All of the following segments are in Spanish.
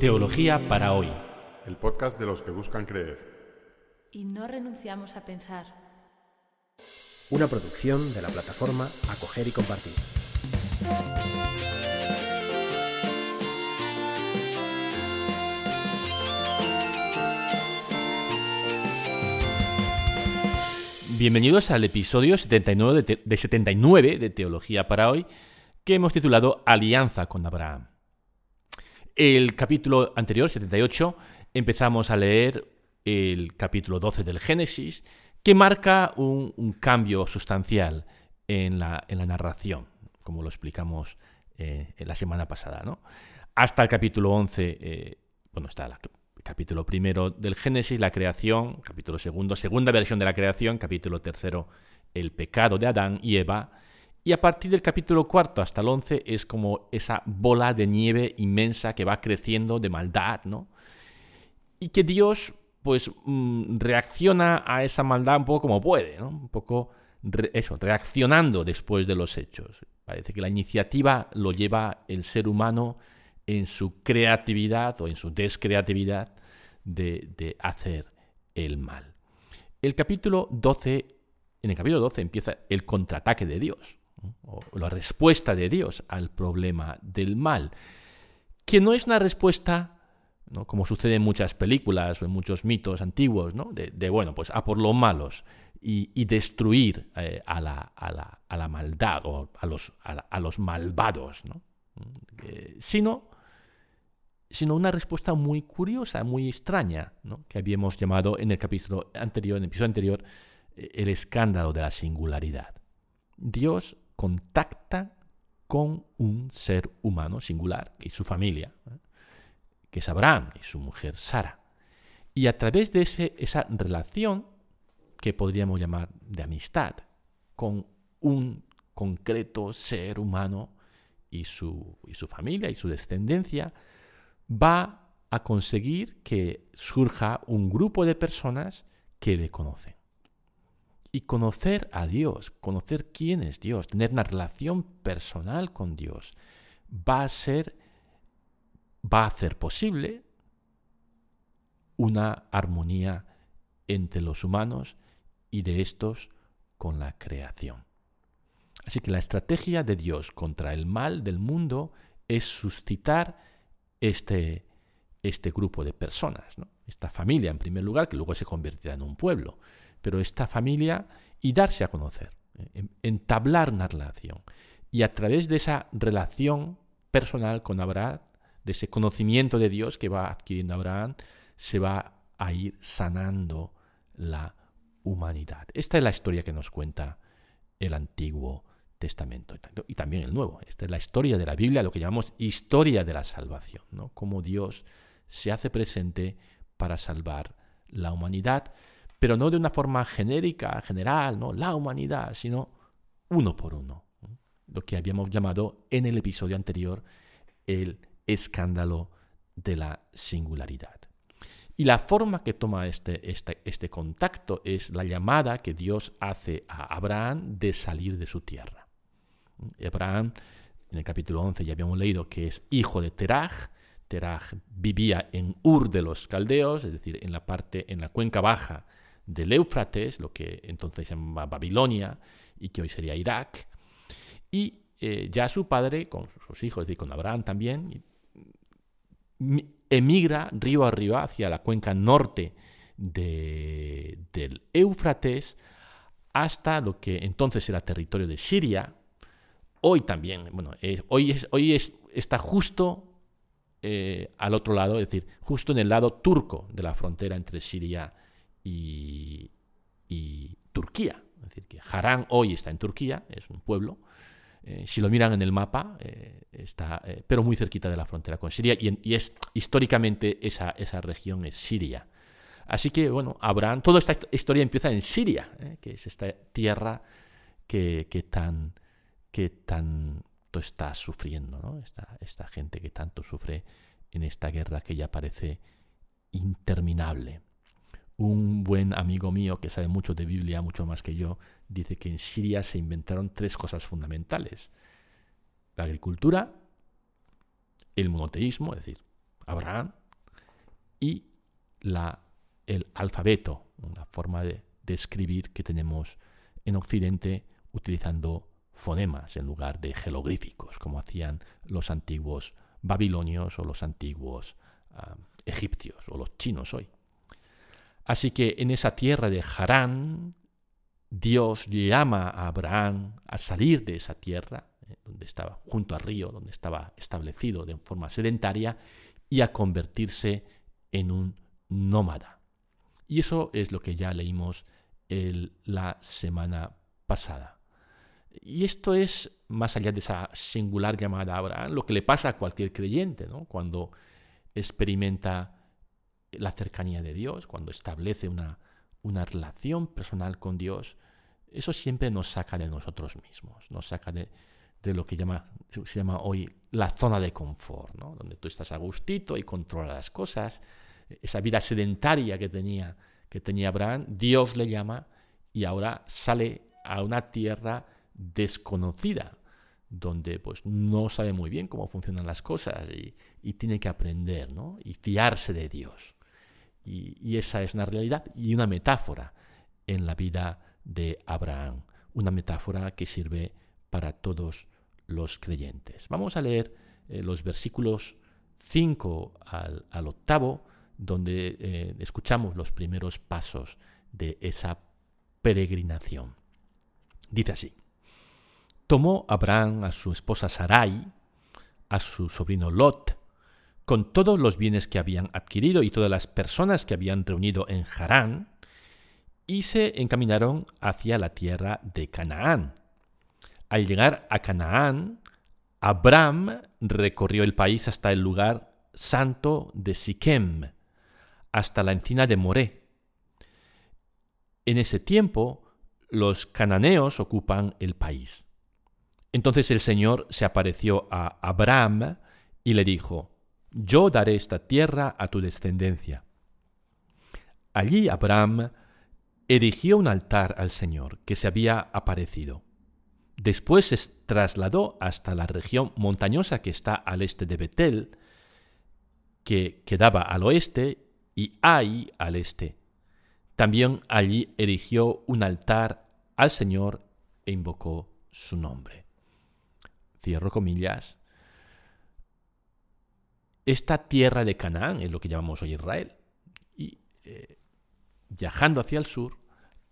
Teología para hoy. El podcast de los que buscan creer. Y no renunciamos a pensar. Una producción de la plataforma Acoger y Compartir. Bienvenidos al episodio 79 de, de 79 de Teología para hoy, que hemos titulado Alianza con Abraham. El capítulo anterior, 78, empezamos a leer el capítulo 12 del Génesis, que marca un, cambio sustancial en la, en la, narración, como lo explicamos eh, la semana pasada. ¿no? Hasta el capítulo 11, eh, bueno, está el capítulo primero del Génesis, la creación, capítulo segundo, segunda versión de la creación, capítulo tercero, el pecado de Adán y Eva, y a partir del capítulo cuarto hasta el once es como esa bola de nieve inmensa que va creciendo de maldad, ¿no? Y que Dios, pues, mm, reacciona a esa maldad un poco como puede, ¿no? Un poco, eso, reaccionando después de los hechos. Parece que la iniciativa lo lleva el ser humano en su creatividad o en su descreatividad de, de hacer el mal. El capítulo 12, en el capítulo 12 empieza el contraataque de Dios la respuesta de Dios al problema del mal, que no es una respuesta, ¿no? como sucede en muchas películas o en muchos mitos antiguos, ¿no? de, bueno, pues a por los malos y, destruir eh, a, la, a, la, a, la, maldad o a los, a, los malvados, ¿no? eh, sino, sino una respuesta muy curiosa, muy extraña, que habíamos llamado en el capítulo anterior, en el episodio anterior, eh, el escándalo de la singularidad. Dios contacta con un ser humano singular y su familia, ¿eh? que es Abraham y su mujer Sara. Y a través de ese, esa relación, que podríamos llamar de amistad, con un concreto ser humano y su, y su familia y su descendencia, va a conseguir que surja un grupo de personas que le conocen. Y conocer a Dios, conocer quién es Dios, tener una relación personal con Dios, va a ser, va a hacer posible una armonía entre los humanos y de estos con la creación. Así que la estrategia de Dios contra el mal del mundo es suscitar este, este grupo de personas, esta familia en primer lugar, que luego se convertirá en un pueblo pero esta familia y darse a conocer, eh, entablar una relación. Y a través de esa relación personal con Abraham, de ese conocimiento de Dios que va adquiriendo Abraham, se va a ir sanando la humanidad. Esta es la historia que nos cuenta el Antiguo Testamento y también el Nuevo. Esta es la historia de la Biblia, lo que llamamos historia de la salvación, ¿no? Cómo Dios se hace presente para salvar la humanidad pero no de una forma genérica, general, ¿no? la humanidad, sino uno por uno. Lo que habíamos llamado en el episodio anterior el escándalo de la singularidad. Y la forma que toma este, este, este contacto es la llamada que Dios hace a Abraham de salir de su tierra. Abraham, en el capítulo 11 ya habíamos leído que es hijo de Teraj. Teraj vivía en Ur de los Caldeos, es decir, en la parte, en la cuenca baja del Éufrates, lo que entonces se llama Babilonia y que hoy sería Irak. Y eh, ya su padre, con sus hijos, es decir, con Abraham también, emigra río arriba hacia la cuenca norte de, del Éufrates hasta lo que entonces era territorio de Siria. Hoy también, bueno, eh, hoy, hoy es, está justo eh, al otro lado, es decir, justo en el lado turco de la frontera entre Siria y y, Turquía. Es decir, que Harán hoy está en Turquía, es un pueblo. Eh, si lo miran en el mapa, eh, está, eh, pero muy cerquita de la frontera con Siria, y, y es históricamente esa, esa, región es Siria. Así que, bueno, Abraham, toda esta historia empieza en Siria, que es esta tierra que, que, tan, que tanto está sufriendo, ¿no? esta, esta gente que tanto sufre en esta guerra que ya parece interminable un buen amigo mío que sabe mucho de Biblia, mucho más que yo, dice que en Siria se inventaron tres cosas fundamentales. La agricultura, el monoteísmo, es decir, Abraham, y la, el alfabeto, una forma de, de escribir que tenemos en Occidente utilizando fonemas en lugar de jeroglíficos, como hacían los antiguos babilonios o los antiguos ah, egipcios o los chinos hoy. Así que en esa tierra de Harán, Dios llama a Abraham a salir de esa tierra, eh, donde estaba junto al río, donde estaba establecido de forma sedentaria, y a convertirse en un nómada. Y eso es lo que ya leímos la semana pasada. Y esto es, más allá de esa singular llamada a Abraham, lo que le pasa a cualquier creyente, ¿no? cuando experimenta la cercanía de Dios, cuando establece una, una relación personal con Dios, eso siempre nos saca de nosotros mismos, nos saca de, de lo que llama, se llama hoy la zona de confort, ¿no? donde tú estás a gustito y controlas las cosas. Esa vida sedentaria que tenía, que tenía Abraham, Dios le llama y ahora sale a una tierra desconocida, donde pues no sabe muy bien cómo funcionan las cosas y, tiene que aprender, ¿no? Y fiarse de Dios. Y, esa es una realidad y una metáfora en la vida de Abraham, una metáfora que sirve para todos los creyentes. Vamos a leer eh, los versículos 5 al, octavo, donde eh, escuchamos los primeros pasos de esa peregrinación. Dice así, tomó Abraham a su esposa Sarai, a su sobrino Lot, con todos los bienes que habían adquirido y todas las personas que habían reunido en Harán, y se encaminaron hacia la tierra de Canaán. Al llegar a Canaán, Abraham recorrió el país hasta el lugar santo de Siquem, hasta la encina de Moré. En ese tiempo, los cananeos ocupan el país. Entonces el Señor se apareció a Abraham y le dijo, Yo daré esta tierra a tu descendencia. Allí Abraham erigió un altar al Señor que se había aparecido. Después se trasladó hasta la región montañosa que está al este de Betel, que quedaba al oeste, y Ai al este. También allí erigió un altar al Señor e invocó su nombre. Cierro comillas. Esta tierra de Canaán es lo que llamamos hoy Israel. Y eh, viajando hacia el sur,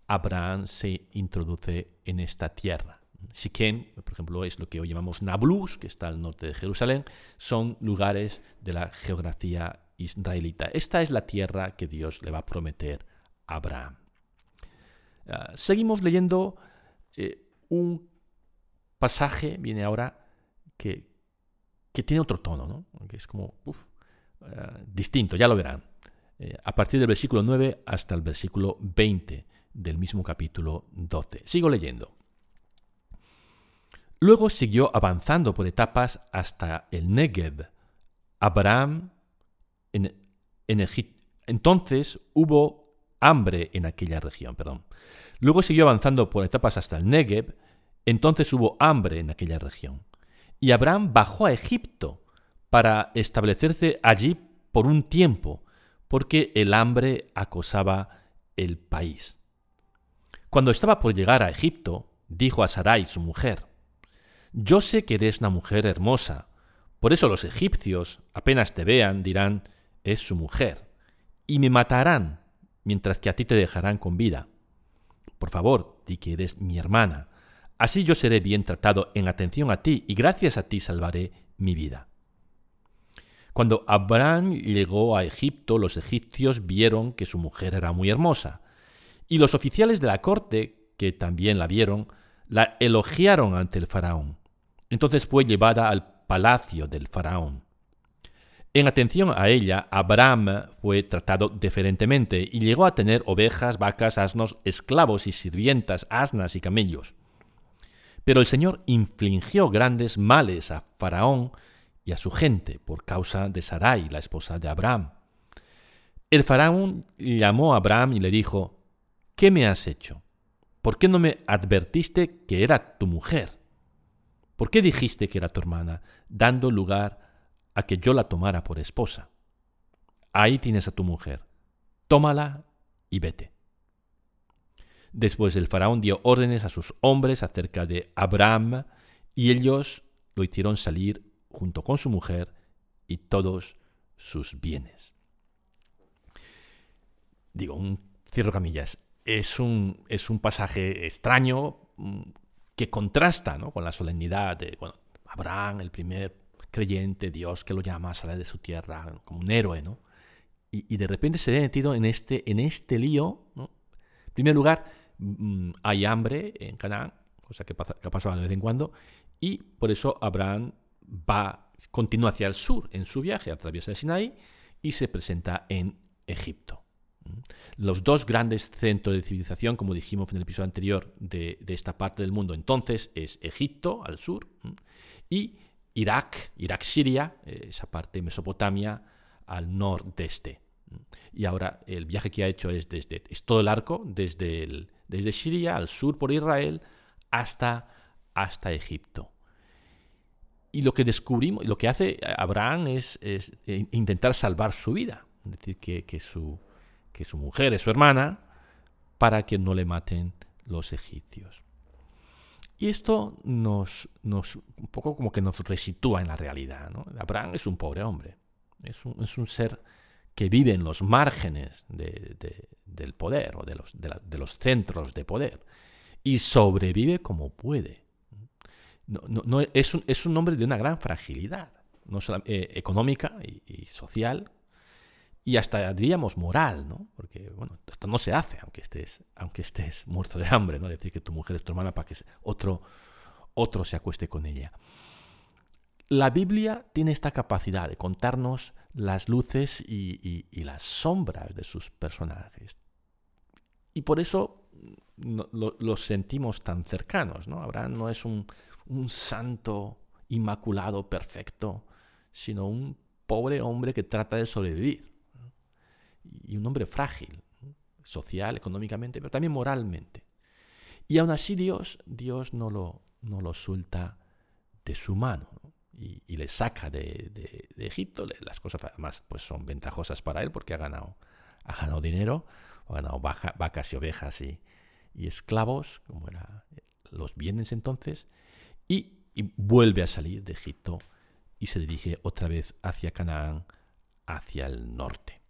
Abraham se introduce en esta tierra. Siquem, por ejemplo, es lo que hoy llamamos Nablus, que está al norte de Jerusalén, son lugares de la geografía israelita. Esta es la tierra que Dios le va a prometer Abraham. Ah, seguimos leyendo eh, un pasaje, viene ahora, que, que, tiene otro tono, ¿no? que es como ah, distinto, ya lo verán. Eh, a partir del versículo 9 hasta el versículo 20 del mismo capítulo 12. Sigo leyendo. Luego siguió avanzando por etapas hasta el Negev. Abraham en, en Egipto. Entonces hubo hambre en aquella región. Perdón. Luego siguió avanzando por etapas hasta el Negev, entonces hubo hambre en aquella región. Y Abraham bajó a Egipto para establecerse allí por un tiempo, porque el hambre acosaba el país. Cuando estaba por llegar a Egipto, dijo a Sarai, su mujer, Yo sé que eres una mujer hermosa, por eso los egipcios, apenas te vean, dirán, es su mujer, y me matarán mientras que a ti te dejarán con vida. Por favor, di que eres mi hermana. Así yo seré bien tratado en atención a ti y gracias a ti salvaré mi vida. Cuando Abraham llegó a Egipto, los egipcios vieron que su mujer era muy hermosa, y los oficiales de la corte, que también la vieron, la elogiaron ante el faraón. Entonces fue llevada al palacio del faraón. En atención a ella, Abraham fue tratado diferentemente y llegó a tener ovejas, vacas, asnos, esclavos y sirvientas, asnas y camellos. Pero el Señor infligió grandes males a Faraón y a su gente por causa de Sarai, la esposa de Abraham. El faraón llamó a Abraham y le dijo, ¿Qué me has hecho? ¿Por qué no me advertiste que era tu mujer? ¿Por qué dijiste que era tu hermana, dando lugar a que yo la tomara por esposa. ahí tienes a tu mujer, tómala y vete. Después el faraón dio órdenes a sus hombres acerca de Abraham y ellos lo hicieron salir junto con su mujer y todos sus bienes. Digo, un cierro camillas. Es un, es un pasaje extraño mm, que contrasta con la solemnidad de Abraham, el primer creyente, Dios que lo llama a salir de su tierra como un héroe, ¿no? Y, de repente se ve metido en este, en este lío. ¿no? En primer lugar, mm, hay hambre en Canaán, cosa que, pasa, que de vez en cuando, y por eso Abraham va, continúa hacia el sur en su viaje, atraviesa el Sinaí y se presenta en Egipto. Los dos grandes centros de civilización, como dijimos en el episodio anterior de, esta parte del mundo, entonces es Egipto al sur y Irak, Irak-Siria, eh, esa parte Mesopotamia al nordeste. Y ahora el viaje que ha hecho es desde es todo el arco, desde, desde Siria al sur por Israel hasta, hasta Egipto. Y lo que descubrimos, lo que hace Abraham es, eh, intentar salvar su vida. Es decir, que, su, que su mujer es su hermana para que no le maten los egipcios. Y esto nos, nos un poco como que nos resitúa en la realidad. Abraham es un pobre hombre. Es un, es un ser que vive en los márgenes del poder o de los, de los centros de poder y sobrevive como puede no, no, es, un, es, un, hombre de una gran fragilidad, no eh, económica y, social, y hasta diríamos moral, ¿no? Porque, bueno, esto no se hace aunque estés, aunque estés muerto de hambre, ¿no? Decir que tu mujer es tu hermana para que otro, otro se acueste con ella. La Biblia tiene esta capacidad de contarnos las luces y, las sombras de sus personajes. Y por eso los sentimos tan cercanos. ¿no? Abraham no es un, un santo inmaculado, perfecto, sino un pobre hombre que trata de sobrevivir. Y un hombre frágil, social, económicamente, pero también moralmente. Y aún así Dios, Dios no lo, no lo suelta de su mano y, le saca de, Egipto. Las cosas además pues son ventajosas para él porque ha ganado, ha ganado dinero, ha ganado vacas y ovejas y, esclavos, como eran los bienes entonces, y, vuelve a salir de Egipto y se dirige otra vez hacia Canaán, hacia el norte.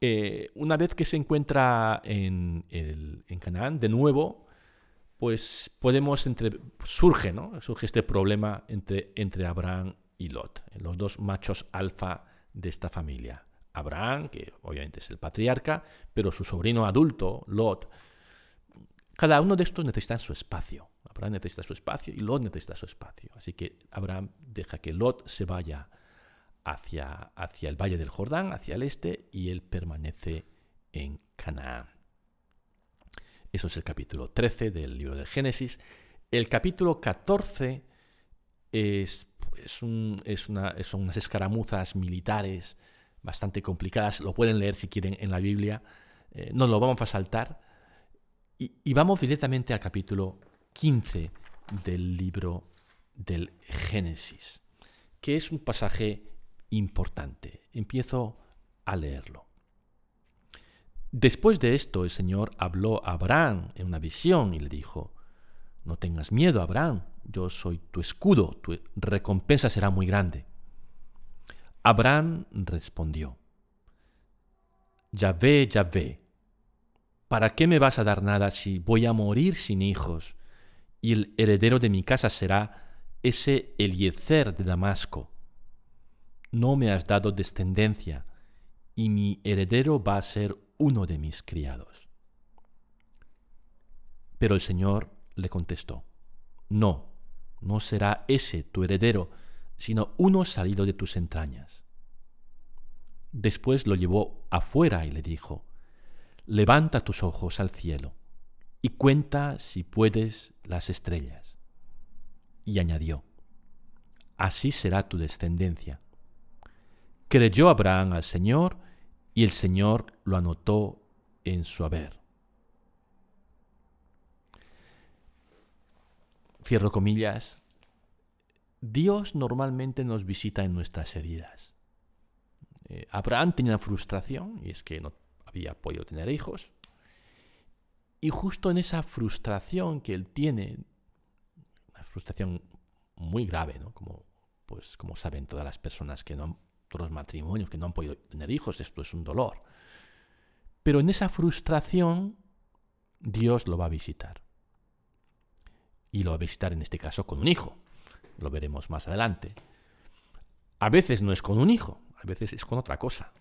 Eh, una vez que se encuentra en, Canaán, de nuevo, pues podemos entre, surge, ¿no? Surge este problema entre, entre Abraham y Lot, los dos machos alfa de esta familia. Abraham, que obviamente es el patriarca, pero su sobrino adulto, Lot, cada uno de estos necesita su espacio. Abraham necesita su espacio y Lot necesita su espacio. Así que Abraham deja que Lot se vaya hacia, hacia el valle del Jordán, hacia el este, y él permanece en Canaán. Eso es el capítulo 13 del libro del Génesis. El capítulo 14 es, es, una, son unas escaramuzas militares bastante complicadas. Lo pueden leer si quieren en la Biblia. Eh, no lo vamos a saltar. Y, vamos directamente al capítulo 15 del libro del Génesis, que es un pasaje importante. Empiezo a leerlo. Después de esto, el Señor habló a Abraham en una visión y le dijo, no tengas miedo, Abraham, yo soy tu escudo, tu recompensa será muy grande. Abraham respondió, Ya ve, ya ve, ¿Para qué me vas a dar nada si voy a morir sin hijos? Y el heredero de mi casa será ese Eliezer de Damasco. No me has dado descendencia, y mi heredero va a ser uno de mis criados. Pero el Señor le contestó, No, no será ese tu heredero, sino uno salido de tus entrañas. Después lo llevó afuera y le dijo, levanta tus ojos al cielo y cuenta si puedes las estrellas. Y añadió, así será tu descendencia. Creyó Abraham al Señor y el Señor lo anotó en su haber. Cierro comillas. Dios normalmente nos visita en nuestras heridas. Eh, Abraham tenía una frustración y es que no había podido tener hijos. Y justo en esa frustración que él tiene, una frustración muy grave, ¿no? como, pues, como saben todas las personas que no han, todos los matrimonios que no han podido tener hijos, esto es un dolor. Pero en esa frustración, Dios lo va a visitar. Y lo va a visitar en este caso con un hijo. Lo veremos más adelante. A veces no es con un hijo, a veces es con otra cosa.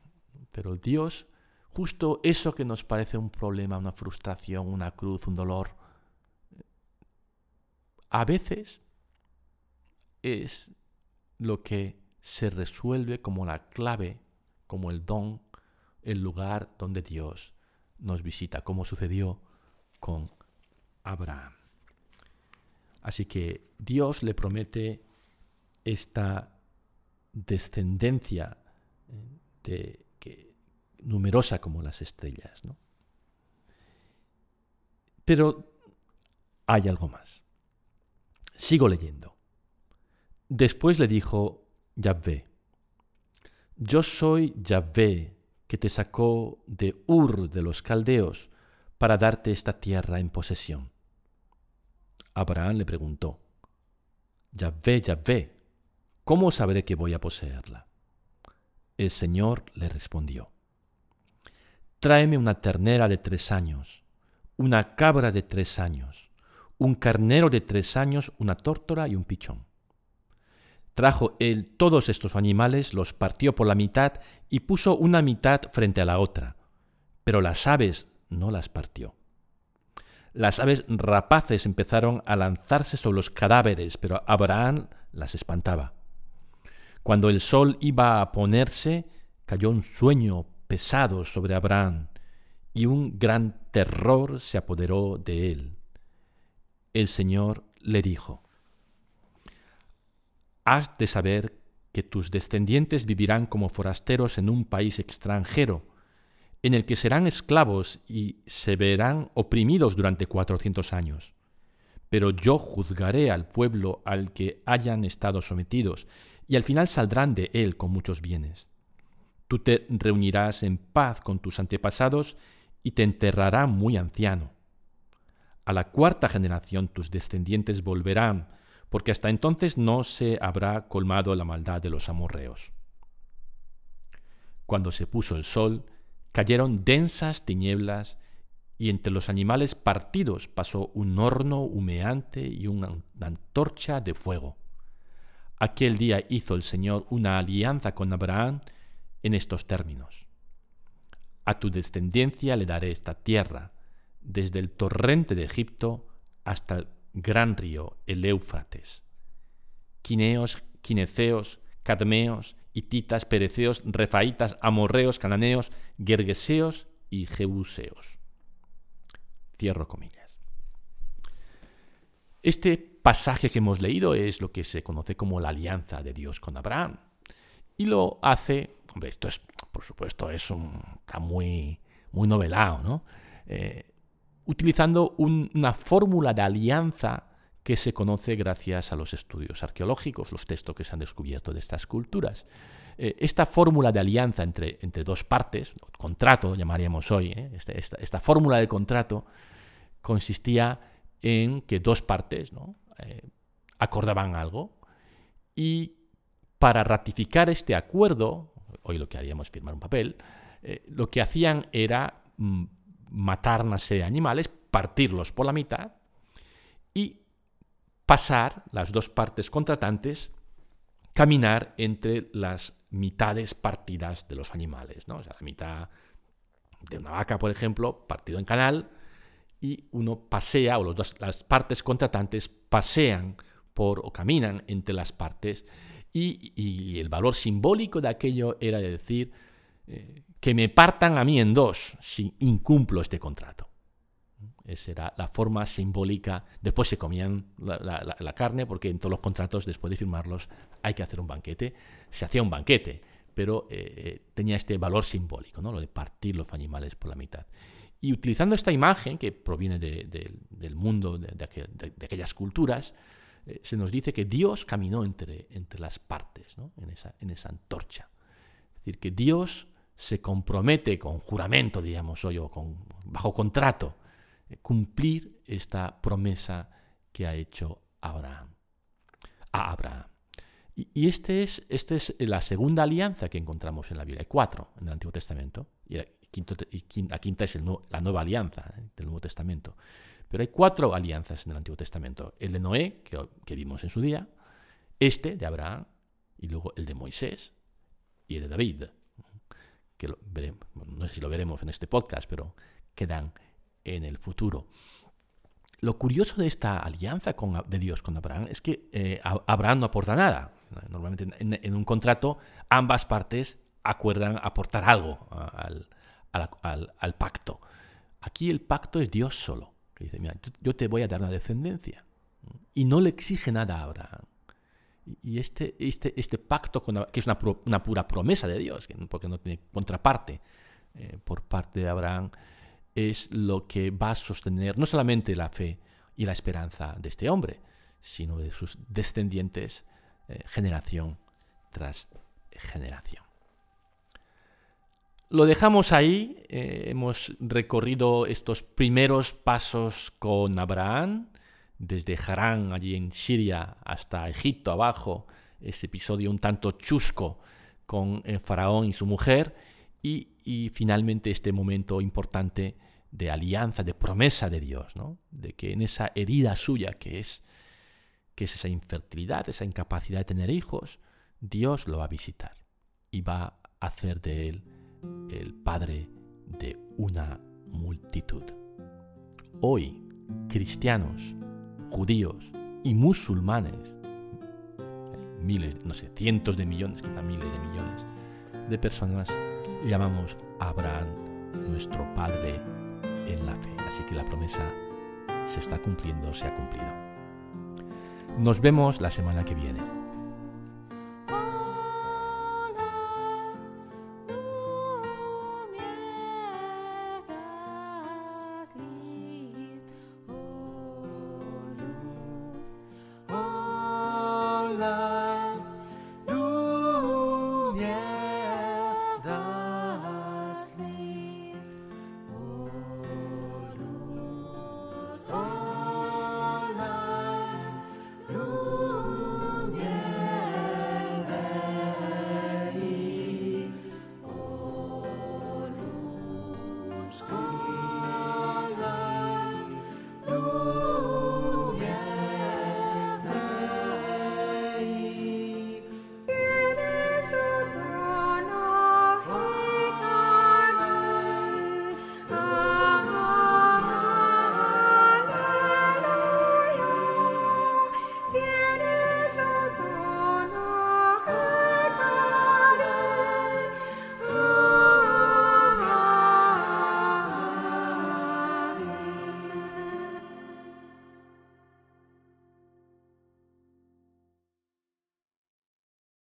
Pero Dios justo eso que nos parece un problema, una frustración, una cruz, un dolor, a veces es lo que se resuelve como la clave, como el don, el lugar donde Dios nos visita, como sucedió con Abraham. Así que Dios le promete esta descendencia eh, de numerosa como las estrellas. ¿no? Pero hay algo más. Sigo leyendo. Después le dijo Yahvé, yo soy Yahvé que te sacó de Ur de los caldeos para darte esta tierra en posesión. Abraham le preguntó, Yahvé, Yahvé, ¿cómo sabré que voy a poseerla? El Señor le respondió, Tráeme una ternera de tres años, una cabra de tres años, un carnero de tres años, una tórtora y un pichón. Trajo él todos estos animales, los partió por la mitad y puso una mitad frente a la otra, pero las aves no las partió. Las aves rapaces empezaron a lanzarse sobre los cadáveres, pero Abraham las espantaba. Cuando el sol iba a ponerse, cayó un sueño pesado sobre Abraham, y un gran terror se apoderó de él. El Señor le dijo, Has de saber que tus descendientes vivirán como forasteros en un país extranjero, en el que serán esclavos y se verán oprimidos durante cuatrocientos años. Pero yo juzgaré al pueblo al que hayan estado sometidos, y al final saldrán de él con muchos bienes. Tú te reunirás en paz con tus antepasados y te enterrarán muy anciano. A la cuarta generación tus descendientes volverán, porque hasta entonces no se habrá colmado la maldad de los amorreos. Cuando se puso el sol, cayeron densas tinieblas y entre los animales partidos pasó un horno humeante y una antorcha de fuego. Aquel día hizo el Señor una alianza con Abraham en estos términos. A tu descendencia le daré esta tierra, desde el torrente de Egipto hasta el gran río, el Éufrates. Quineos, quineceos, cadmeos, hititas, pereceos, refaitas, amorreos, cananeos, gergeseos y jebuseos. Cierro comillas. Este pasaje que hemos leído es lo que se conoce como la alianza de Dios con Abraham. Y lo hace esto es, por supuesto, es un, está muy, muy novelado, ¿no? Eh, utilizando una fórmula de alianza que se conoce gracias a los estudios arqueológicos, los textos que se han descubierto de estas culturas. Eh, esta fórmula de alianza entre, entre dos partes, contrato llamaríamos hoy, ¿eh? esta, esta, fórmula de contrato consistía en que dos partes ¿no? acordaban algo y para ratificar este acuerdo hoy lo que haríamos es firmar un papel, eh, lo que hacían era mm, matar una serie de animales, partirlos por la mitad y pasar las dos partes contratantes, caminar entre las mitades partidas de los animales. ¿no? O sea, la mitad de una vaca, por ejemplo, partido en canal, y uno pasea, o los dos, las partes contratantes pasean por o caminan entre las partes y, el valor simbólico de aquello era de decir eh, que me partan a mí en dos si incumplo este contrato. Esa era la forma simbólica. Después se comían la, carne, porque en todos los contratos, después de firmarlos, hay que hacer un banquete. Se hacía un banquete, pero eh, tenía este valor simbólico, ¿no? lo de partir los animales por la mitad. Y utilizando esta imagen, que proviene del mundo de, aquellas culturas, eh, se nos dice que Dios caminó entre, entre las partes, ¿no? en, esa, en esa antorcha. Es decir, que Dios se compromete con juramento, digamos, o con, bajo contrato, eh, cumplir esta promesa que ha hecho Abraham, a Abraham. Y, este es, esta es la segunda alianza que encontramos en la Biblia. Hay cuatro en el Antiguo Testamento. Y, la quinta es la nueva alianza ¿eh? del Nuevo Testamento. Pero hay cuatro alianzas en el Antiguo Testamento. El de Noé, que, vimos en su día, este de Abraham, y luego el de Moisés y el de David, que no sé si lo veremos en este podcast, pero quedan en el futuro. Lo curioso de esta alianza de Dios con Abraham es que eh, Abraham no aporta nada. Normalmente en, un contrato ambas partes acuerdan aportar algo al, pacto. Aquí el pacto es Dios solo, que dice, mira, yo te voy a dar una descendencia. Y no le exige nada a Abraham. Y este, este, este pacto, que es una, pura promesa de Dios, porque no tiene contraparte eh, por parte de Abraham, es lo que va a sostener no solamente la fe y la esperanza de este hombre, sino de sus descendientes eh, generación tras generación. Lo dejamos ahí, eh, hemos recorrido estos primeros pasos con Abraham, desde Harán, allí en Siria, hasta Egipto abajo, ese episodio un tanto chusco con el faraón y su mujer, y, finalmente este momento importante de alianza, de promesa de Dios, ¿no? de que en esa herida suya que es, que es esa infertilidad, esa incapacidad de tener hijos, Dios lo va a visitar y va a hacer de él el padre de una multitud. Hoy, cristianos, judíos y musulmanes, miles, no sé, cientos de millones, quizá miles de millones de personas, llamamos a Abraham nuestro padre en la fe. Así que la promesa se está cumpliendo, se ha cumplido. Nos vemos la semana que viene.